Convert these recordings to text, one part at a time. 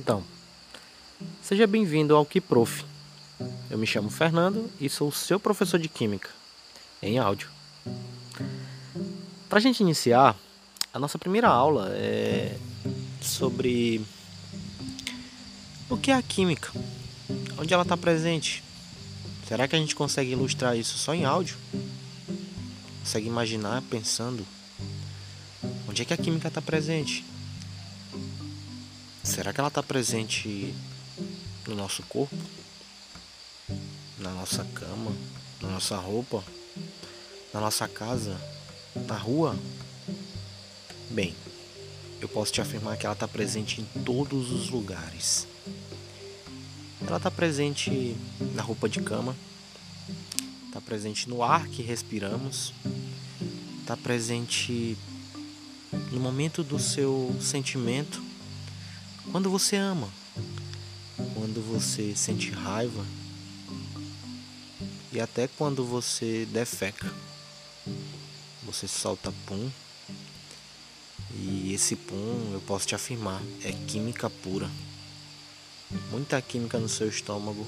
Então, seja bem-vindo ao Kiprof. Eu me chamo Fernando e sou seu professor de Química, em áudio. Para a gente iniciar, a nossa primeira aula é sobre o que é a química, onde ela está presente. Será que a gente consegue ilustrar isso só em áudio? Consegue imaginar pensando onde é que a química está presente? Será que ela está presente no nosso corpo? Na nossa cama? Na nossa roupa? Na nossa casa? Na rua? Bem, eu posso te afirmar que ela está presente em todos os lugares. Ela está presente na roupa de cama, está presente no ar que respiramos, está presente no momento do seu sentimento quando você ama, quando você sente raiva e até quando você defeca, você solta pum. E esse pum, eu posso te afirmar, é química pura. Muita química no seu estômago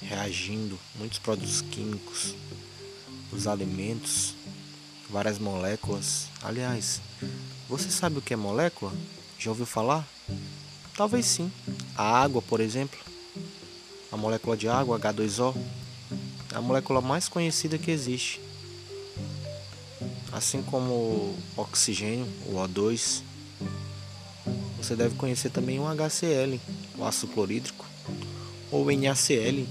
reagindo, muitos produtos químicos, os alimentos, várias moléculas. Aliás, você sabe o que é molécula? Já ouviu falar? Talvez sim. A água, por exemplo, a molécula de água, H2O, é a molécula mais conhecida que existe. Assim como o oxigênio, o O2, você deve conhecer também o HCl, o ácido clorídrico, ou NaCl,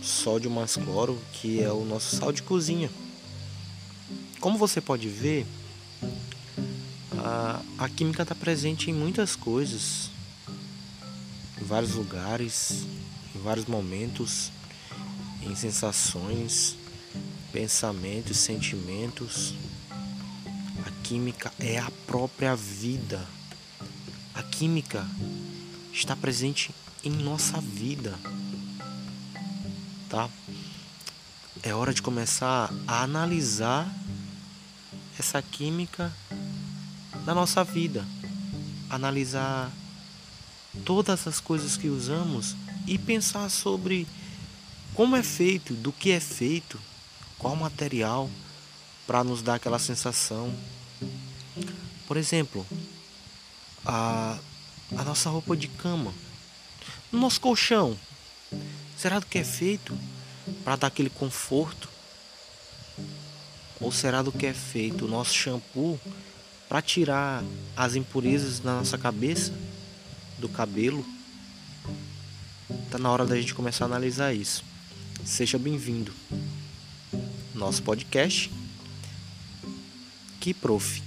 sódio mais cloro, que é o nosso sal de cozinha. Como você pode ver, a, química está presente em muitas coisas, em vários lugares, em vários momentos, em sensações, pensamentos, sentimentos. A química é a própria vida. A química está presente em nossa vida. Tá? É hora de começar a analisar essa química na nossa vida, analisar todas as coisas que usamos e pensar sobre como é feito, do que é feito, qual material para nos dar aquela sensação. Por exemplo, a, a nossa roupa de cama, nosso colchão, será do que é feito para dar aquele conforto? Ou será do que é feito o nosso shampoo para tirar as impurezas da nossa cabeça, do cabelo? Tá na hora da gente começar a analisar isso. Seja bem-vindo. Nosso podcast. Que prof.